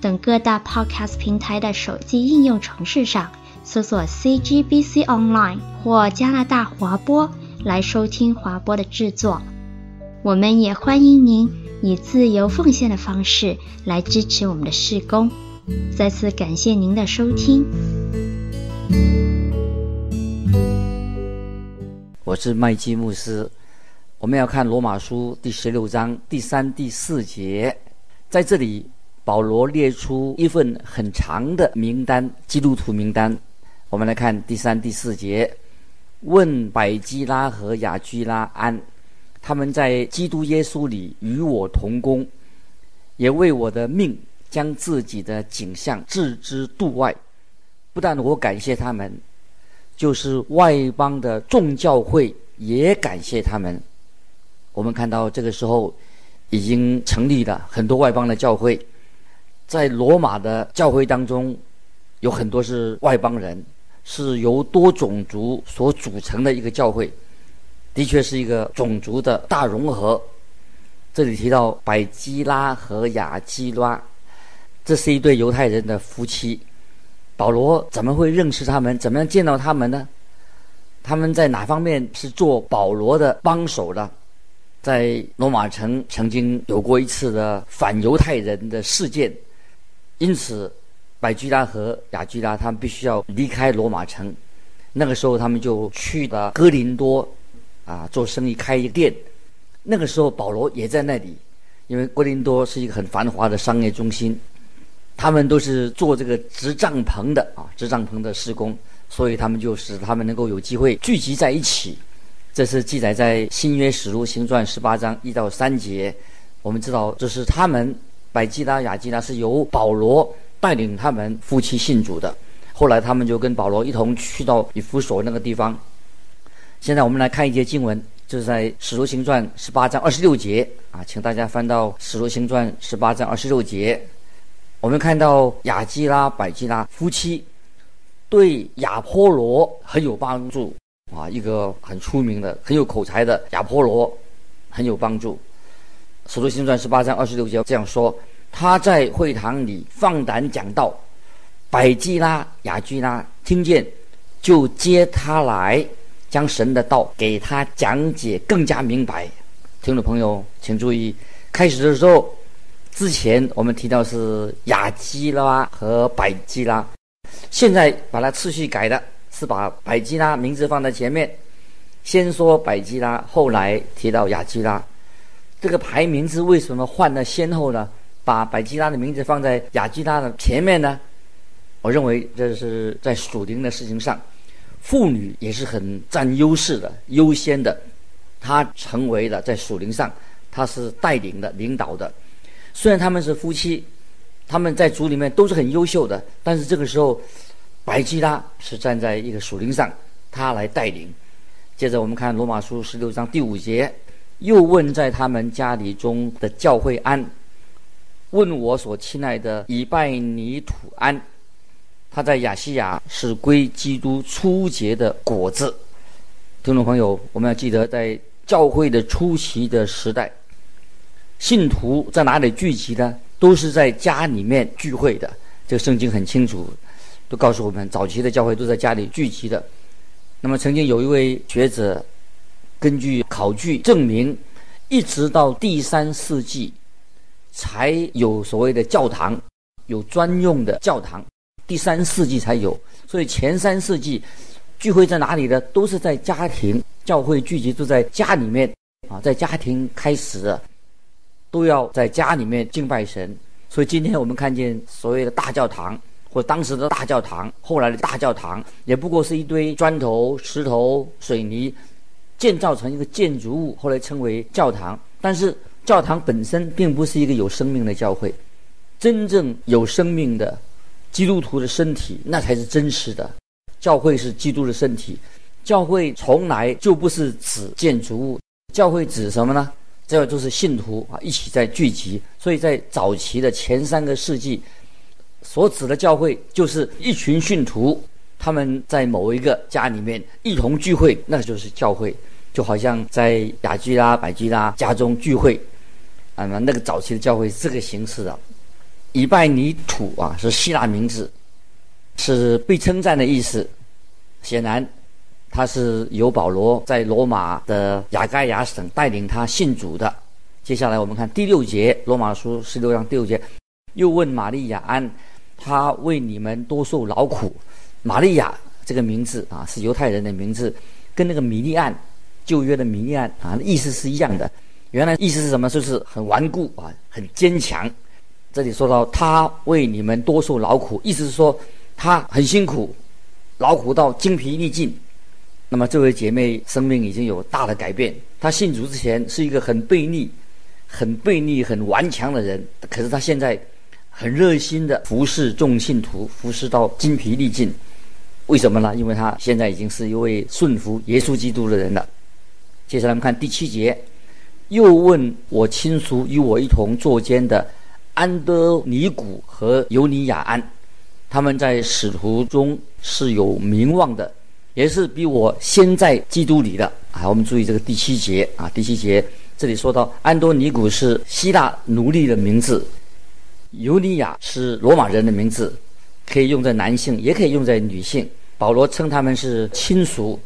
等各大 Podcast 平台的手机应用程式上搜索 CGBC Online 或加拿大华播来收听华播的制作。我们也欢迎您以自由奉献的方式来支持我们的事工。再次感谢您的收听。我是麦基牧师。我们要看罗马书第十六章第三、第四节，在这里保罗列出一份很长的名单，基督徒名单。我们来看第三、第四节，问百基拉和亚居拉安，他们在基督耶稣里与我同工，也为我的命将自己的景象置之度外。不但我感谢他们，就是外邦的众教会也感谢他们。我们看到这个时候，已经成立了很多外邦的教会，在罗马的教会当中，有很多是外邦人，是由多种族所组成的一个教会，的确是一个种族的大融合。这里提到百基拉和亚基拉，这是一对犹太人的夫妻。保罗怎么会认识他们？怎么样见到他们呢？他们在哪方面是做保罗的帮手的？在罗马城曾经有过一次的反犹太人的事件，因此百基拉和雅居拉他们必须要离开罗马城。那个时候他们就去了哥林多，啊，做生意开一个店。那个时候保罗也在那里，因为哥林多是一个很繁华的商业中心，他们都是做这个织帐篷的啊，织帐篷的施工，所以他们就使他们能够有机会聚集在一起。这是记载在新约使徒行传十八章一到三节。我们知道，这是他们百基拉、雅基拉是由保罗带领他们夫妻信主的。后来他们就跟保罗一同去到以弗所那个地方。现在我们来看一节经文，就是在使徒行传十八章二十六节啊，请大家翻到使徒行传十八章二十六节。我们看到雅基拉、百基拉夫妻对亚波罗很有帮助。啊，一个很出名的、很有口才的亚波罗，很有帮助。使徒行传十八章二十六节这样说：他在会堂里放胆讲道，百基拉、雅居拉听见，就接他来，将神的道给他讲解更加明白。听众朋友，请注意，开始的时候，之前我们提到是雅基拉和百基拉，现在把它次序改了。是把百基拉名字放在前面，先说百基拉，后来提到雅基拉。这个排名是为什么换了先后呢？把百基拉的名字放在亚基拉的前面呢？我认为这是在属灵的事情上，妇女也是很占优势的、优先的。她成为了在属灵上，她是带领的、领导的。虽然他们是夫妻，他们在主里面都是很优秀的，但是这个时候。百基拉是站在一个属灵上，他来带领。接着我们看罗马书十六章第五节，又问在他们家里中的教会安，问我所亲爱的以拜尼土安，他在亚细亚是归基督初结的果子。听众朋友，我们要记得，在教会的初期的时代，信徒在哪里聚集呢？都是在家里面聚会的。这个圣经很清楚。都告诉我们，早期的教会都在家里聚集的。那么，曾经有一位学者根据考据证明，一直到第三世纪才有所谓的教堂，有专用的教堂。第三世纪才有，所以前三世纪聚会在哪里呢？都是在家庭，教会聚集都在家里面啊，在家庭开始，都要在家里面敬拜神。所以今天我们看见所谓的大教堂。或当时的大教堂，后来的大教堂也不过是一堆砖头、石头、水泥建造成一个建筑物，后来称为教堂。但是教堂本身并不是一个有生命的教会，真正有生命的基督徒的身体，那才是真实的。教会是基督的身体，教会从来就不是指建筑物，教会指什么呢？这就是信徒啊，一起在聚集。所以在早期的前三个世纪，所指的教会就是一群信徒，他们在某一个家里面一同聚会，那就是教会。就好像在雅居拉、百基拉家中聚会，啊，那那个早期的教会是这个形式的。以拜尼土啊，是希腊名字，是被称赞的意思。显然，他是由保罗在罗马的亚该亚省带领他信主的。接下来我们看第六节，《罗马书》十六章第六节，又问玛利亚安，他为你们多受劳苦。玛利亚这个名字啊，是犹太人的名字，跟那个米利暗，旧约的米利暗啊，意思是一样的。原来意思是什么？就是很顽固啊，很坚强。这里说到他为你们多受劳苦，意思是说他很辛苦，劳苦到精疲力尽。那么这位姐妹生命已经有大的改变。她信主之前是一个很悖逆、很悖逆、很顽强的人，可是她现在很热心的服侍众信徒，服侍到精疲力尽。为什么呢？因为他现在已经是一位顺服耶稣基督的人了。接下来我们看第七节，又问我亲属与我一同坐监的。安多尼古和尤尼亚安，他们在使徒中是有名望的，也是比我先在基督里的啊。我们注意这个第七节啊，第七节这里说到安多尼古是希腊奴隶的名字，尤尼亚是罗马人的名字，可以用在男性，也可以用在女性。保罗称他们是亲属，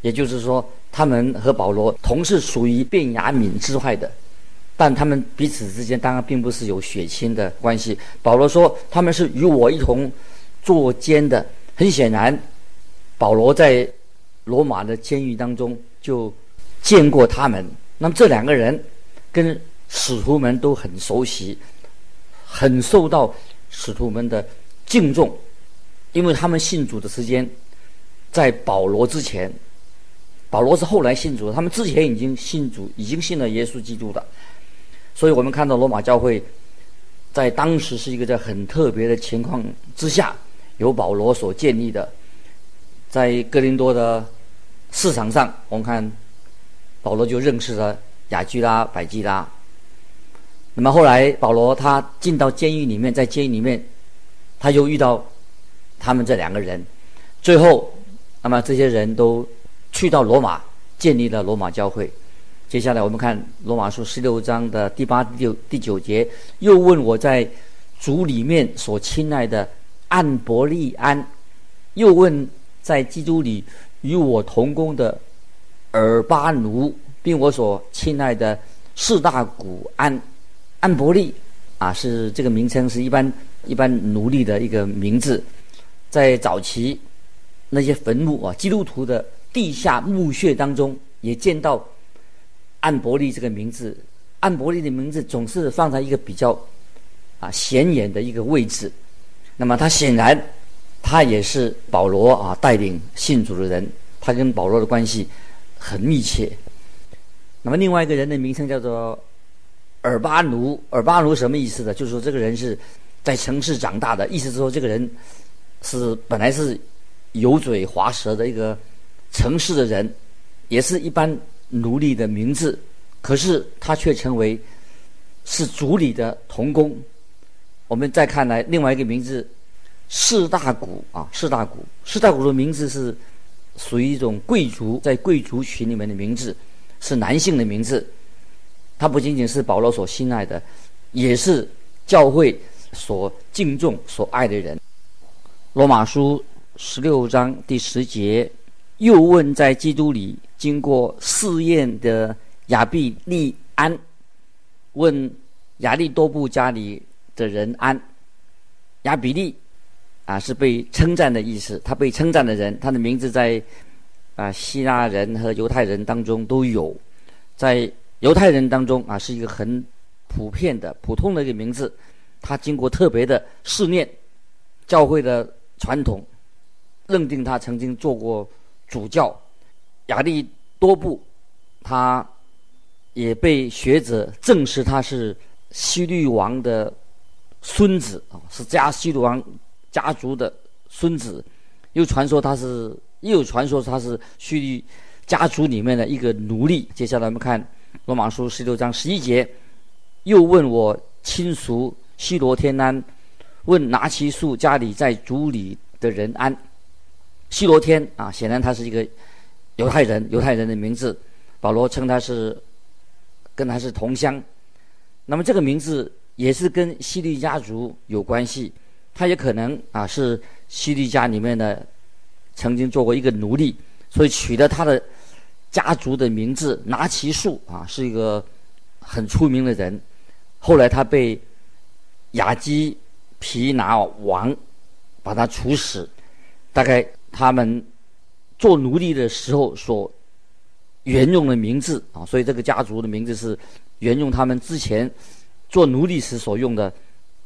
也就是说，他们和保罗同是属于便雅悯支派的。但他们彼此之间当然并不是有血亲的关系。保罗说他们是与我一同坐监的。很显然，保罗在罗马的监狱当中就见过他们。那么这两个人跟使徒们都很熟悉，很受到使徒们的敬重，因为他们信主的时间在保罗之前。保罗是后来信主，他们之前已经信主，已经信了耶稣基督的。所以我们看到罗马教会，在当时是一个在很特别的情况之下，由保罗所建立的。在哥林多的市场上，我们看保罗就认识了亚居拉、百基拉。那么后来保罗他进到监狱里面，在监狱里面，他又遇到他们这两个人。最后，那么这些人都去到罗马，建立了罗马教会。接下来我们看罗马书十六章的第八、第九、第九节，又问我在主里面所亲爱的安伯利安，又问在基督里与我同工的尔巴奴，并我所亲爱的四大古安，安伯利啊，是这个名称是一般一般奴隶的一个名字，在早期那些坟墓啊，基督徒的地下墓穴当中也见到。安伯利这个名字，安伯利的名字总是放在一个比较啊显眼的一个位置。那么他显然，他也是保罗啊带领信主的人，他跟保罗的关系很密切。那么另外一个人的名称叫做尔巴奴，尔巴奴什么意思呢？就是说这个人是在城市长大的，意思是说这个人是本来是油嘴滑舌的一个城市的人，也是一般。奴隶的名字，可是他却成为是主里的童工。我们再看来另外一个名字，士大古啊，士大古，士大古的名字是属于一种贵族，在贵族群里面的名字，是男性的名字。他不仅仅是保罗所心爱的，也是教会所敬重、所爱的人。罗马书十六章第十节，又问在基督里。经过试验的亚比利安问亚利多布家里的人安，亚比利啊是被称赞的意思，他被称赞的人，他的名字在啊希腊人和犹太人当中都有，在犹太人当中啊是一个很普遍的普通的一个名字，他经过特别的试炼，教会的传统认定他曾经做过主教。亚利多布，他也被学者证实他是西律王的孙子啊，是加西律王家族的孙子，又传说他是，又有传说他是叙利家族里面的一个奴隶。接下来我们看罗马书十六章十一节，又问我亲属西罗天安，问拿其树家里在主里的人安。西罗天啊，显然他是一个犹太人，犹太人的名字。保罗称他是跟他是同乡。那么这个名字也是跟希律家族有关系。他也可能啊是希律家里面的曾经做过一个奴隶，所以取了他的家族的名字拿其树啊，是一个很出名的人。后来他被亚基皮拿王把他处死，大概。他们做奴隶的时候所沿用的名字啊，所以这个家族的名字是沿用他们之前做奴隶时所用的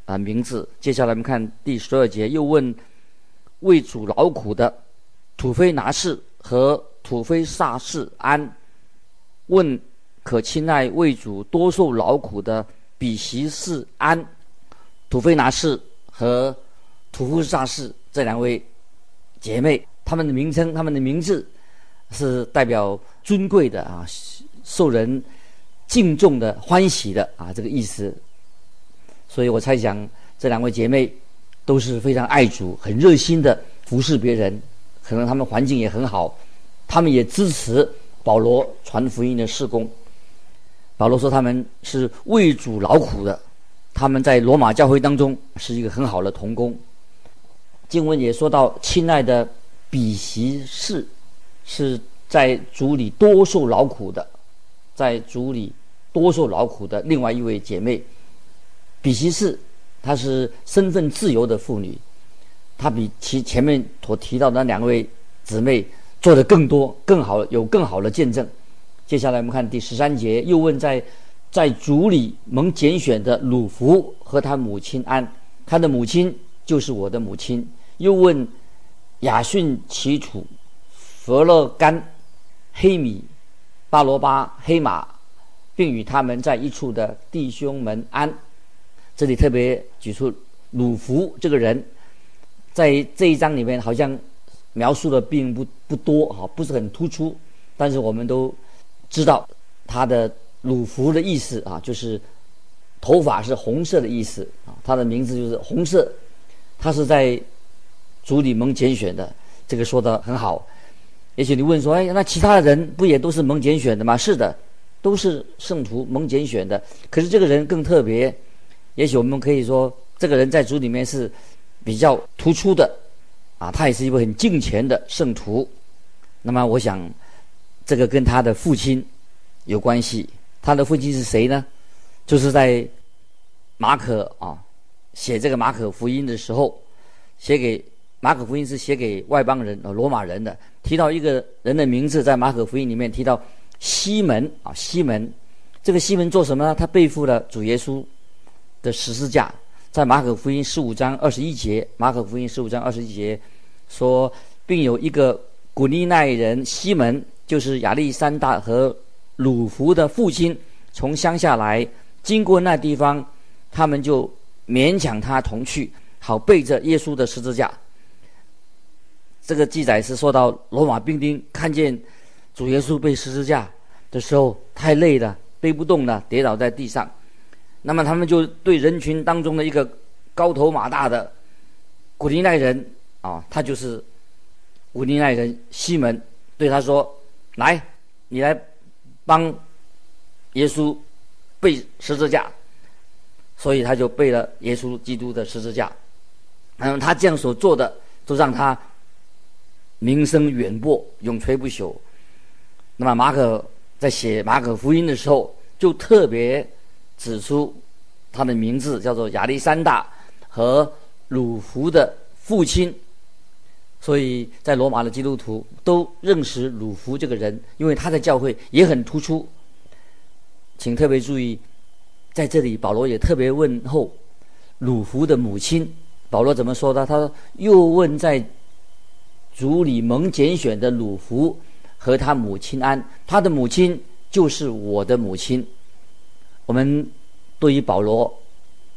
啊名字。接下来我们看第十二节，又问为主劳苦的土非拿氏和土非萨氏安，问可亲爱为主多受劳苦的比席士安，土非拿氏和土夫萨氏这两位。姐妹，她们的名称，她们的名字，是代表尊贵的啊，受人敬重的、欢喜的啊，这个意思。所以我猜想，这两位姐妹都是非常爱主、很热心的服侍别人。可能她们环境也很好，她们也支持保罗传福音的事工。保罗说他们是为主劳苦的，他们在罗马教会当中是一个很好的同工。经文也说到，亲爱的比希士是在主里多受劳苦的，在主里多受劳苦的另外一位姐妹比希士，她是身份自由的妇女，她比其前面所提到的那两位姊妹做得更多、更好，有更好的见证。接下来我们看第十三节，又问在在主里蒙拣选的鲁孚和他母亲安，他的母亲就是我的母亲。又问亚逊、齐楚、弗勒干、黑米、巴罗巴、黑马，并与他们在一处的弟兄们安。这里特别举出鲁孚这个人，在这一章里面好像描述的并不不多哈，不是很突出。但是我们都知道他的鲁孚的意思啊，就是头发是红色的意思啊，他的名字就是红色，他是在。主里蒙拣选的，这个说的很好。也许你问说：“哎，那其他的人不也都是蒙拣选的吗？”是的，都是圣徒蒙拣选的。可是这个人更特别。也许我们可以说，这个人在主里面是比较突出的，啊，他也是一位很敬虔的圣徒。那么，我想这个跟他的父亲有关系。他的父亲是谁呢？就是在马可啊写这个马可福音的时候写给。马可福音是写给外邦人、呃罗马人的。提到一个人的名字，在马可福音里面提到西门啊，西门。这个西门做什么呢？他背负了主耶稣的十字架。在马可福音十五章二十一节，马可福音十五章二十一节说，并有一个古利奈人西门，就是亚历山大和鲁弗的父亲，从乡下来，经过那地方，他们就勉强他同去，好背着耶稣的十字架。这个记载是说到罗马兵丁看见主耶稣背十字架的时候太累了，背不动了，跌倒在地上。那么他们就对人群当中的一个高头马大的古利奈人啊，他就是古利奈人西门，对他说：“来，你来帮耶稣背十字架。”所以他就背了耶稣基督的十字架。嗯，他这样所做的，都让他。名声远播，永垂不朽。那么马可在写马可福音的时候，就特别指出他的名字叫做亚历山大和鲁孚的父亲。所以在罗马的基督徒都认识鲁弗这个人，因为他的教会也很突出。请特别注意，在这里保罗也特别问候鲁弗的母亲。保罗怎么说的？他说：“又问在。”主里蒙拣选的鲁弗和他母亲安，他的母亲就是我的母亲。我们对于保罗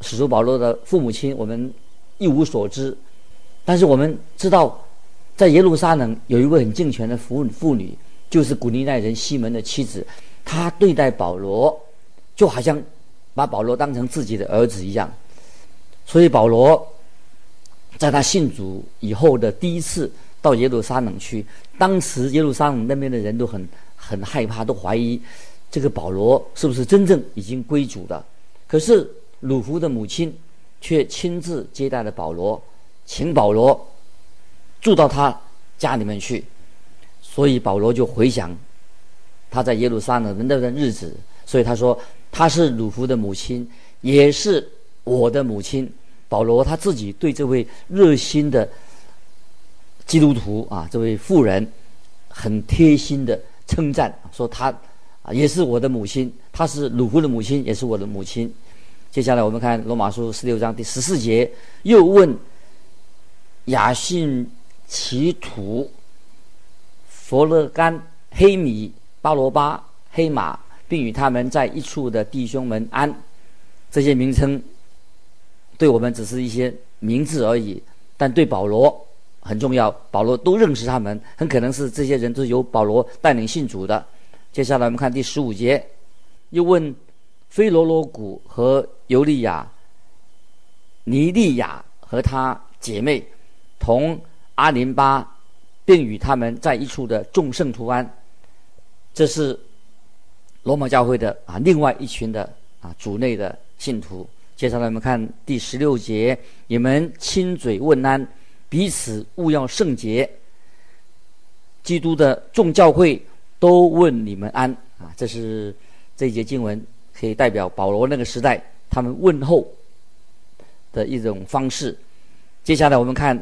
使徒保罗的父母亲，我们一无所知。但是我们知道，在耶路撒冷有一位很敬虔的妇妇女，就是古利奈人西门的妻子。她对待保罗，就好像把保罗当成自己的儿子一样。所以保罗在他信主以后的第一次到耶路撒冷去，当时耶路撒冷那边的人都很很害怕，都怀疑这个保罗是不是真正已经归主的。可是鲁孚的母亲却亲自接待了保罗。请保罗住到他家里面去，所以保罗就回想他在耶路撒冷的那段日子，所以他说他是鲁夫的母亲，也是我的母亲。保罗他自己对这位热心的基督徒啊，这位妇人很贴心的称赞，说他啊也是我的母亲，他是鲁夫的母亲，也是我的母亲。接下来我们看罗马书十六章第十四节，又问。亚信其土、弗勒干、黑米、巴罗巴、黑马，并与他们在一处的弟兄们安。这些名称对我们只是一些名字而已，但对保罗很重要。保罗都认识他们，很可能是这些人都是由保罗带领信主的。接下来我们看第十五节，又问菲罗罗谷和尤利亚、尼利亚和他姐妹。同 阿林巴，并与他们在一处的众圣徒安，这是罗马教会的啊，另外一群的啊主内的信徒。接下来我们看第十六节：你们亲嘴问安，彼此勿要圣洁。基督的众教会都问你们安啊！这是这一节经文可以代表保罗那个时代他们问候的一种方式。接下来我们看。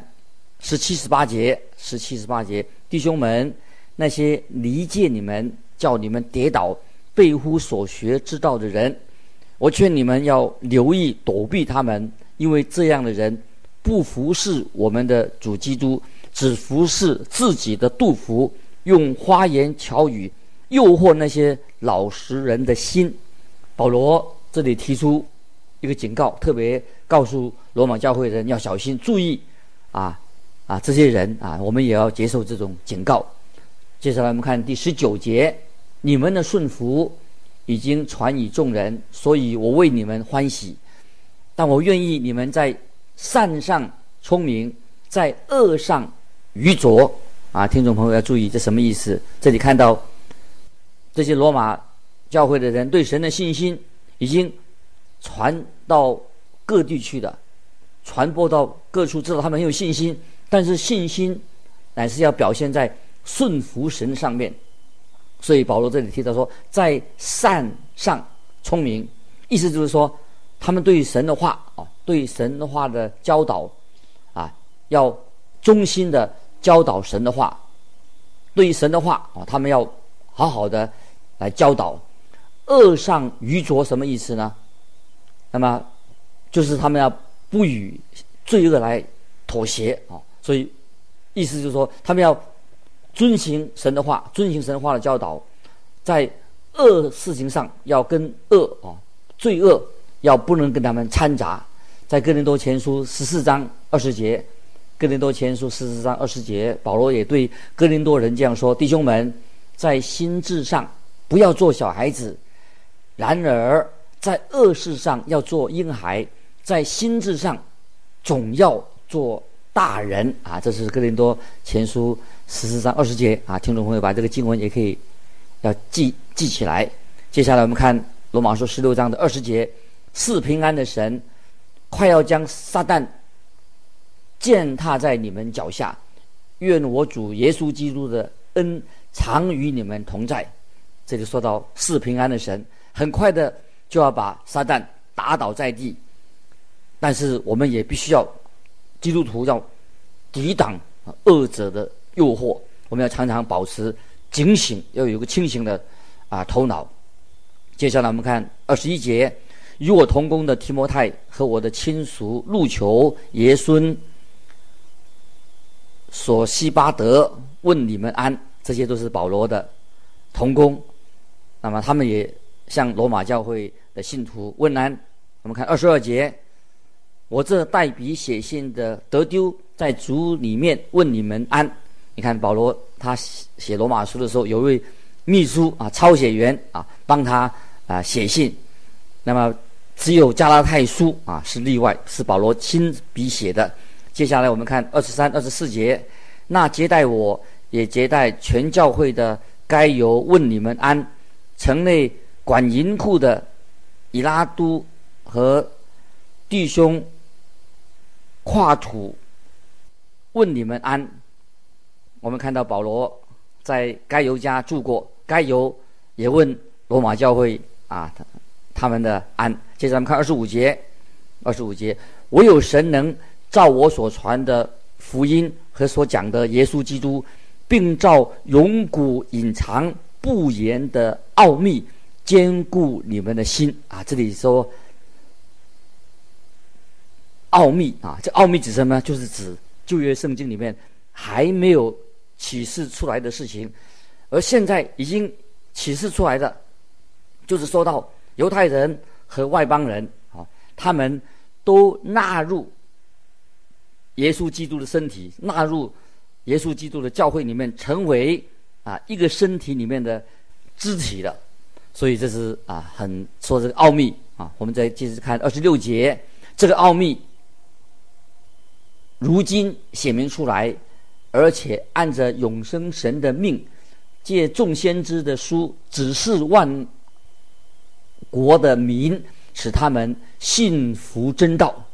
十七十八节，十七十八节，弟兄们，那些离间你们、叫你们跌倒、背乎所学之道的人，我劝你们要留意躲避他们，因为这样的人不服侍我们的主基督，只服侍自己的肚腹，用花言巧语诱惑那些老实人的心。保罗这里提出一个警告，特别告诉罗马教会的人要小心，注意啊。啊，这些人啊，我们也要接受这种警告。接下来我们看第十九节：你们的顺服已经传与众人，所以我为你们欢喜。但我愿意你们在善上聪明，在恶上愚拙。啊，听众朋友要注意，这什么意思？这里看到这些罗马教会的人对神的信心已经传到各地去的，传播到各处，知道他们很有信心。但是信心乃是要表现在顺服神上面，所以保罗这里提到说，在善上聪明，意思就是说，他们对神的话啊，对神的话的教导啊，要忠心的教导神的话，对神的话啊，他们要好好的来教导。恶上愚拙什么意思呢？那么就是他们要不与罪恶来妥协啊。所以，意思就是说，他们要遵行神的话，遵行神的话的教导，在恶事情上要跟恶啊，罪恶要不能跟他们掺杂。在哥林多前书十四章二十节，哥林多前书十四章二十节，保罗也对哥林多人这样说：弟兄们，在心智上不要做小孩子，然而在恶事上要做婴孩，在心智上总要做。大人啊，这是哥林多前书十四章二十节啊，听众朋友把这个经文也可以要记记起来。接下来我们看罗马书十六章的二十节，四平安的神快要将撒旦践踏在你们脚下，愿我主耶稣基督的恩常与你们同在。这里说到四平安的神，很快的就要把撒旦打倒在地，但是我们也必须要。基督徒要抵挡恶者的诱惑，我们要常常保持警醒，要有一个清醒的啊头脑。接下来我们看二十一节，与我同工的提摩太和我的亲属路求、爷孙、索西巴德问你们安，这些都是保罗的同工。那么他们也向罗马教会的信徒问安。我们看二十二节，我这代笔写信的得丢在主里面问你们安。你看保罗他写罗马书的时候，有一位秘书啊，抄写员啊，帮他啊写信。那么只有加拉太书啊是例外，是保罗亲笔写的。接下来我们看二十三、二十四节，那接待我也接待全教会的该由问你们安。城内管银库的以拉都和弟兄。跨土问你们安。我们看到保罗在该犹家住过，该犹也问罗马教会啊，他他们的安。接着我们看二十五节，二十五节，唯有神能照我所传的福音和所讲的耶稣基督，并照永古隐藏不言的奥秘，坚固你们的心啊。这里说。奥秘啊，这奥秘指什么呢？就是指旧约圣经里面还没有启示出来的事情，而现在已经启示出来的，就是说到犹太人和外邦人啊，他们都纳入耶稣基督的身体，纳入耶稣基督的教会里面，成为啊一个身体里面的肢体了。所以这是啊很说这个奥秘啊。我们再接着看二十六节，这个奥秘。如今显明出来，而且按着永生神的命，借众先知的书指示万国的民，使他们信服真道。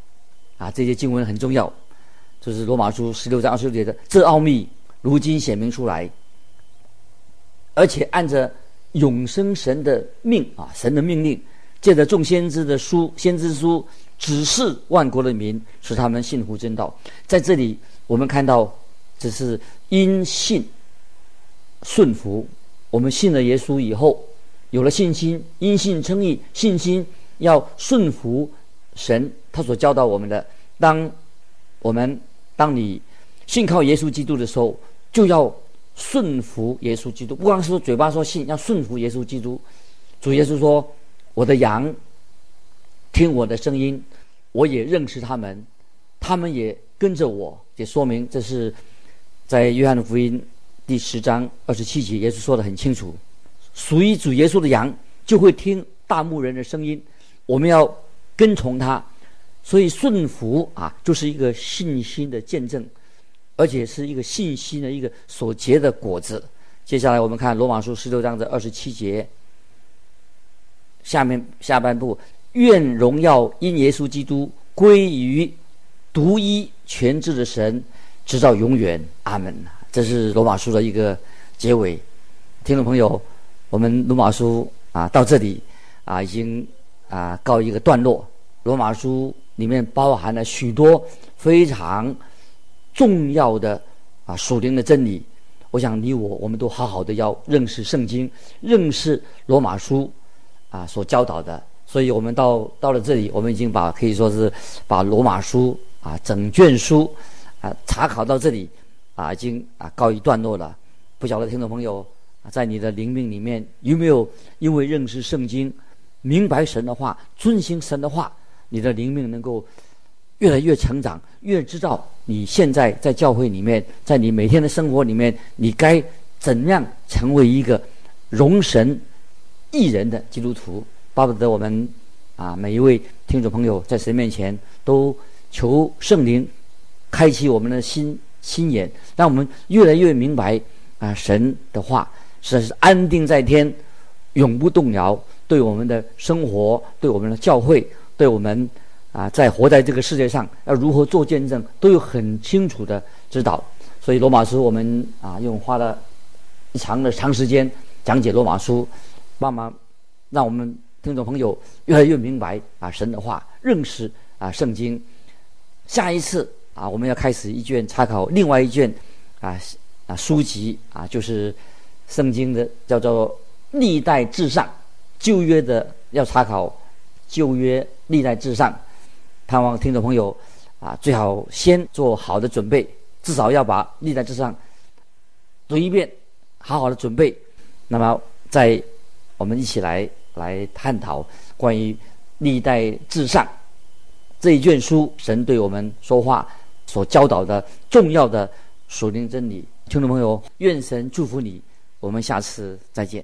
啊，这些经文很重要，就是罗马书十六章二十六节的这奥秘，如今显明出来，而且按着永生神的命啊，神的命令，借着众先知的书，先知书。指示万国的民，使他们信服真道。在这里，我们看到，只是因信顺服。我们信了耶稣以后，有了信心，因信称义，信心要顺服神他所教导我们的。当我们当你信靠耶稣基督的时候，就要顺服耶稣基督。不光是说嘴巴说信，要顺服耶稣基督。主耶稣说：“我的羊。”听我的声音，我也认识他们，他们也跟着我。也说明这是在约翰福音第十章二十七节，耶稣说得很清楚：属于主耶稣的羊就会听大牧人的声音，我们要跟从他。所以顺服啊，就是一个信心的见证，而且是一个信心的一个所结的果子。接下来我们看罗马书十六章的二十七节，下面下半部。愿荣耀因耶稣基督归于独一全知的神，直到永远。阿门。这是罗马书的一个结尾。听众朋友，我们罗马书啊到这里啊已经啊告一个段落。罗马书里面包含了许多非常重要的啊属灵的真理。我想你我我们都好好的要认识圣经，认识罗马书啊所教导的。所以我们到到了这里，我们已经把可以说是把罗马书啊整卷书啊查考到这里啊已经啊告一段落了。不晓得听众朋友啊在你的灵命里面有没有因为认识圣经、明白神的话、遵行神的话，你的灵命能够越来越成长，越知道你现在在教会里面，在你每天的生活里面，你该怎样成为一个荣神益人的基督徒。巴不得我们啊，每一位听众朋友在神面前都求圣灵开启我们的心心眼，让我们越来越明白啊，神的话是安定在天，永不动摇。对我们的生活，对我们的教会，对我们啊，在活在这个世界上要如何做见证，都有很清楚的指导。所以罗马书我们啊，用花了长的长时间讲解罗马书，帮忙让我们。听众朋友越来越明白啊，神的话，认识啊圣经。下一次啊，我们要开始一卷查考另外一卷啊啊书籍啊，就是圣经的叫做历代志上旧约的要查考旧约历代志上，盼望听众朋友啊最好先做好的准备，至少要把历代志上读一遍，好好的准备。那么在我们一起来。来探讨关于历代至上，这一卷书，神对我们说话所教导的重要的属灵真理。听众朋友，愿神祝福你，我们下次再见。